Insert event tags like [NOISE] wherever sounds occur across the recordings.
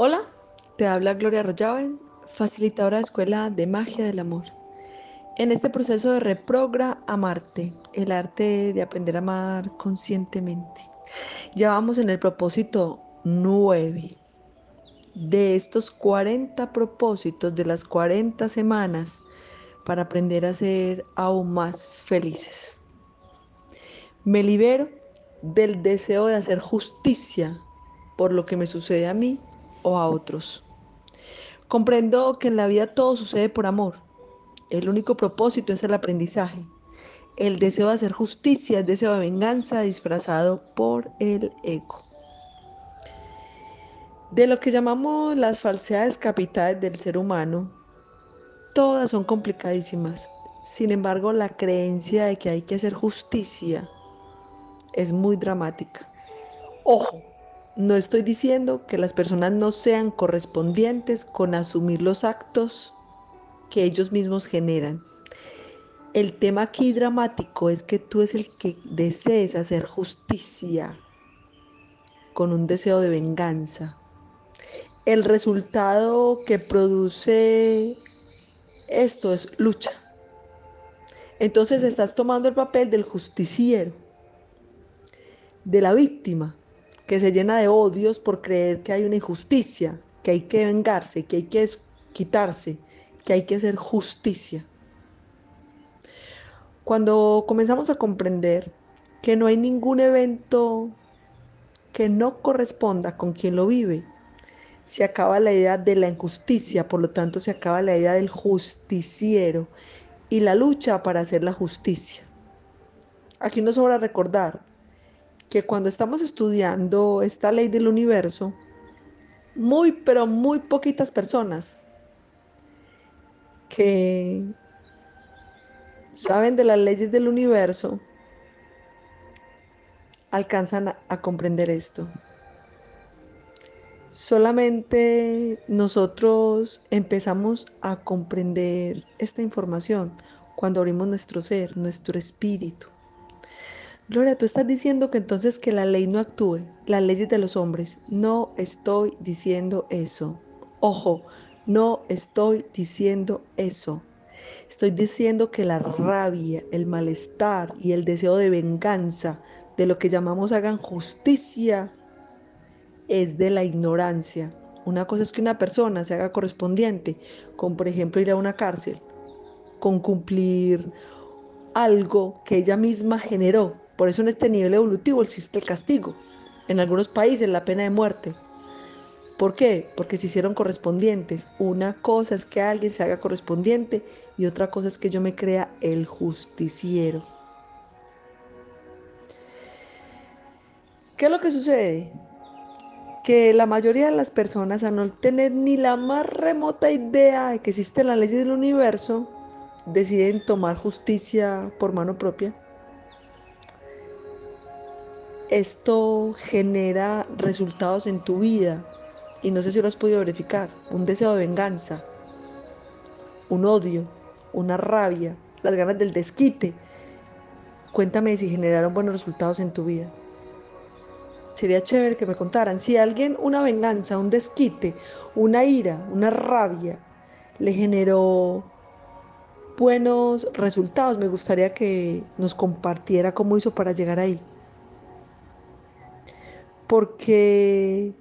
Hola, te habla Gloria Rollaven, facilitadora de Escuela de Magia del Amor. En este proceso de reprogra amarte, el arte de aprender a amar conscientemente, ya vamos en el propósito 9 de estos 40 propósitos de las 40 semanas para aprender a ser aún más felices. Me libero del deseo de hacer justicia por lo que me sucede a mí o a otros. Comprendo que en la vida todo sucede por amor. El único propósito es el aprendizaje. El deseo de hacer justicia, el deseo de venganza disfrazado por el ego. De lo que llamamos las falsedades capitales del ser humano, todas son complicadísimas. Sin embargo, la creencia de que hay que hacer justicia es muy dramática. Ojo, no estoy diciendo que las personas no sean correspondientes con asumir los actos que ellos mismos generan. El tema aquí dramático es que tú es el que desees hacer justicia con un deseo de venganza. El resultado que produce esto es lucha. Entonces estás tomando el papel del justiciero, de la víctima, que se llena de odios por creer que hay una injusticia, que hay que vengarse, que hay que quitarse, que hay que hacer justicia. Cuando comenzamos a comprender que no hay ningún evento que no corresponda con quien lo vive, se acaba la idea de la injusticia, por lo tanto se acaba la idea del justiciero y la lucha para hacer la justicia. Aquí nos sobra recordar que cuando estamos estudiando esta ley del universo, muy, pero muy poquitas personas que saben de las leyes del universo alcanzan a, comprender esto. Solamente nosotros empezamos a comprender esta información cuando abrimos nuestro ser, nuestro espíritu. Gloria, tú estás diciendo que entonces que la ley no actúe, las leyes de los hombres. No estoy diciendo eso. Ojo, no estoy diciendo eso. Estoy diciendo que la rabia, el malestar y el deseo de venganza, de lo que llamamos hagan justicia, es de la ignorancia. Una cosa es que una persona se haga correspondiente con, por ejemplo, ir a una cárcel, con cumplir algo que ella misma generó por eso en este nivel evolutivo existe el castigo. En algunos países la pena de muerte. ¿Por qué? Porque se hicieron correspondientes. Una cosa es que alguien se haga correspondiente y otra cosa es que yo me crea el justiciero. ¿Qué es lo que sucede? Que la mayoría de las personas, a no tener ni la más remota idea de que existen las leyes del universo, deciden tomar justicia por mano propia esto genera resultados en tu vida y no sé si lo has podido verificar, un deseo de venganza, un odio, una rabia, las ganas del desquite. Cuéntame si generaron buenos resultados en tu vida. Sería chévere que me contaran si alguien una venganza, un desquite, una ira, una rabia le generó buenos resultados. Me gustaría que nos compartiera cómo hizo para llegar ahí porque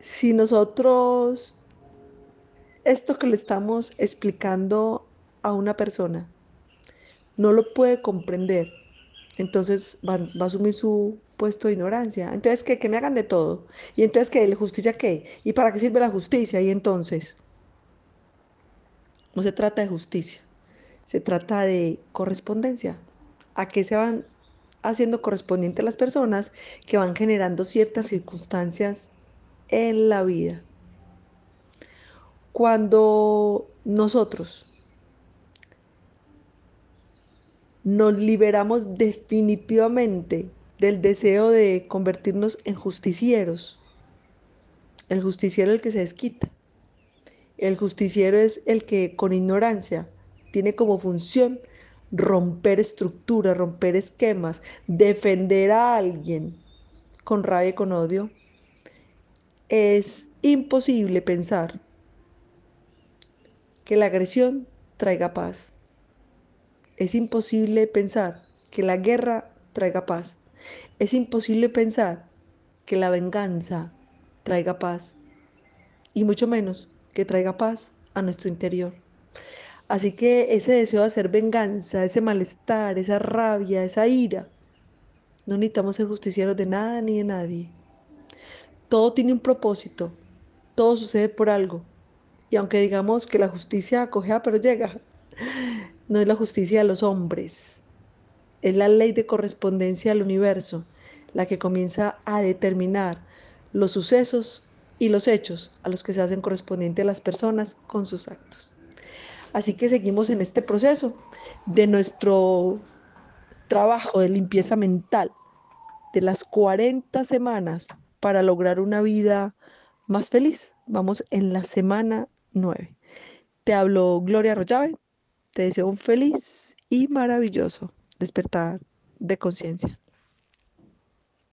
si nosotros esto que le estamos explicando a una persona no lo puede comprender, entonces va, a asumir su puesto de ignorancia. Entonces, ¿qué? Que me hagan de todo. Y entonces, ¿qué? ¿La justicia qué? ¿Y para qué sirve la justicia? Y entonces, no se trata de justicia, se trata de correspondencia. ¿A qué se van haciendo correspondiente a las personas que van generando ciertas circunstancias en la vida. Cuando nosotros nos liberamos definitivamente del deseo de convertirnos en justicieros, el justiciero es el que se desquita. El justiciero es el que con ignorancia tiene como función romper estructuras, romper esquemas, defender a alguien con rabia y con odio, Es imposible pensar que la agresión traiga paz. Es imposible pensar que la guerra traiga paz. Es imposible pensar que la venganza traiga paz. Y mucho menos que traiga paz a nuestro interior. Así que ese deseo de hacer venganza, ese malestar, esa rabia, esa ira, no necesitamos ser justicieros de nada ni de nadie. Todo tiene un propósito, todo sucede por algo. Y aunque digamos que la justicia acogea pero llega, [LAUGHS] no es la justicia de los hombres, es la ley de correspondencia del universo la que comienza a determinar los sucesos y los hechos a los que se hacen correspondientes las personas con sus actos. Así que seguimos en este proceso de nuestro trabajo de limpieza mental de las 40 semanas para lograr una vida más feliz. Vamos en la semana 9. Te hablo Gloria Rollave. Te deseo un feliz y maravilloso despertar de conciencia.